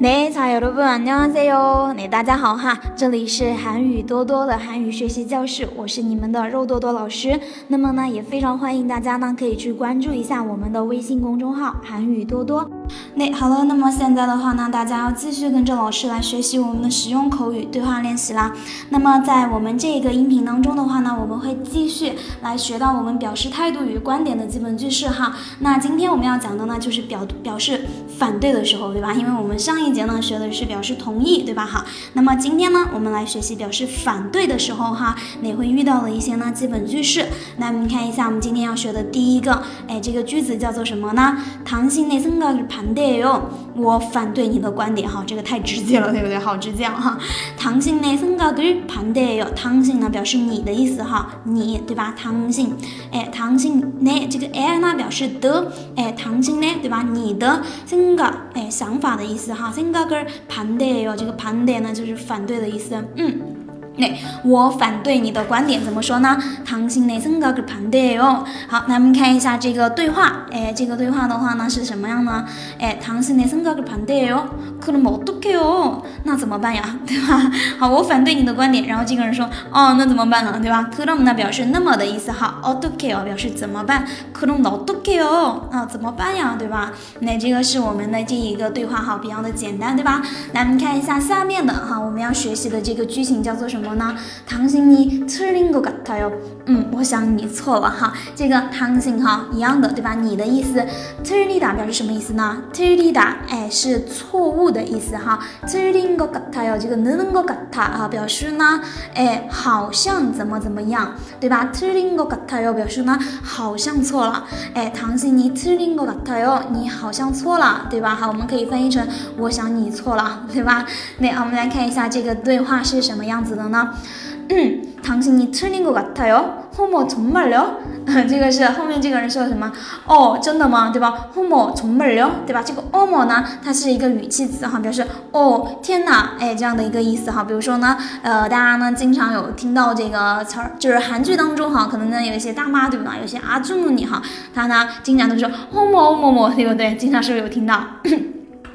네자여러분안녕하세요 네大家好哈，这里是韩语多多的韩语学习教室，我是你们的肉多多老师。那么呢，也非常欢迎大家呢可以去关注一下我们的微信公众号韩语多多。那好了，那么现在的话呢，大家要继续跟着老师来学习我们的实用口语对话练习啦。那么在我们这个音频当中的话呢，我们会继续来学到我们表示态度与观点的基本句式哈。那今天我们要讲的呢，就是表表示反对的时候，对吧？因为我们上一 节呢学的是表示同意，对吧？好，那么今天呢，我们来学习表示反对的时候哈，你会遇到的一些呢基本句式。那我们看一下，我们今天要学的第一个，哎，这个句子叫做什么呢？당신의생각을반대 요， 我反对你的观点哈，这个太直接了，对不对？好直接哈。당신의생각을반대 요， 당신呢表示你的意思哈，你对吧？당신哎，당신내这个에呢表示的，哎，당신내对吧？你的생각哎，想法的意思哈， 생각을반대 요， 这个반대呢就是反对的意思，嗯。那我反对你的观点，怎么说呢？唐心内森高个盘的哟。好，那我们看一下这个对话。哎，这个对话的话呢是什么样呢？哎，唐心内森高个盘的哟。可能冇都给哦， 那怎么办呀？对吧？好，我反对你的观点。然后这个人说，哦，那怎么办呢？对吧？可能呢表示那么的意思哈。哦都给哦表示怎么办？可能冇都给哦，啊怎么办呀？对吧？那这个是我们的这一个对话哈，比较的简单，对吧？来，我们看一下下面的哈，我们要学习的这个句型叫做什么？么呢？당신이틀린것같아 요。 嗯，我想你错了哈。这个당신哈一样的，对吧？你的意思，틀리다表示什么意思呢？틀리다哎是错误的意思哈。틀린 것같아 요， 这个느는것같아啊表示呢，哎好像怎么怎么样，对吧？틀린것같아 요， 表示呢好像错了。哎，당신이틀린것같아 요， 你好像错了，对吧？好，我们可以翻译成我想你错了，对吧？那我们来看一下这个对话是什么样子的呢？嗯，당신이틀린것같아 요。 어머정말 요？ 这个是后面这个人说的什么？哦，真的吗？对吧？哦莫从妹儿哟，对吧？这个哦莫呢，它是一个语气词哈，表示哦天哪，哎这样的一个意思哈。比如说呢，呃，大家呢经常有听到这个词儿，就是韩剧当中哈，可能呢有一些大妈对不对？有些阿祖你哈，他呢经常都说哦莫哦莫莫，对不对？经常是不是有听到？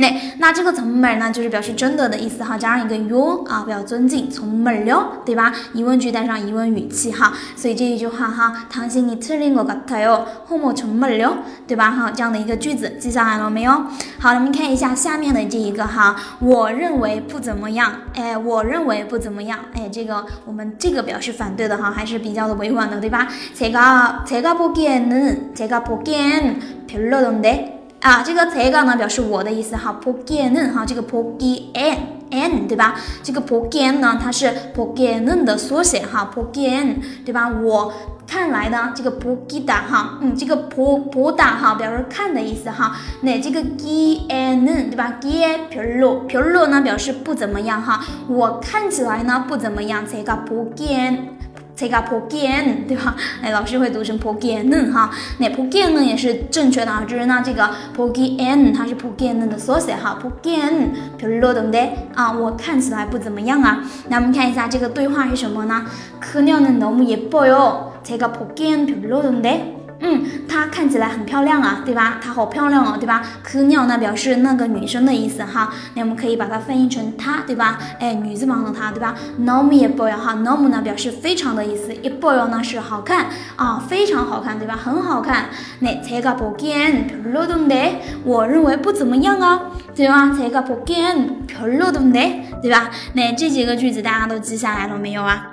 那那这个从门呢，就是表示真的的意思哈，加上一个 you 啊，比较尊敬，从门了，对吧？疑问句带上疑问语气哈，所以这一句话哈，당신이틀린것같아 요， 后面从门了，对吧？哈，这样的一个句子记下来了没有？好，我们看一下下面的这一个哈，我认为不怎么样，哎，我认为不怎么样，哎，这个我们这个表示反对的哈，还是比较的委婉的，对吧？제가제가보기에는제가보기엔별로던데 啊这个才敢呢表示我的意思哈 pogen 呢哈这个 pogen 对吧？这个 pogen 呢它是 pogen 的缩写哈 pogen 对吧？我看来呢这个不记得哈嗯这个不不打哈表示看的意思哈那这个 gian 对吧？gian 皮 rl 呢表示不怎么样哈我看起来呢不怎么样 tag pogen 제가보기 엔。 这个破见，对吧？哎，老师会读成破见呢哈。那破见呢也是正确的啊，就是呢这个破见它是破见的缩写哈。破见，比如说对不对啊？我看起来不怎么样啊。那我们看一下这个对话是什么呢？그녀는너무예뻐 요。 제가보기엔별로던데 嗯，她看起来很漂亮啊，对吧？她好漂亮哦，对吧？可鸟呢表示那个女生的意思哈，那我们可以把它翻译成她，对吧？哎，女字旁的她，对吧？Nom 也不要哈，Nom 呢表示非常的意思，一不要呢是好看啊，非常好看，对吧？很好看。那제가보기엔별로던 데， 我认为不怎么样啊，对吧？제가보기엔별로던 데， 对吧？那这几个句子大家都记下来了没有啊？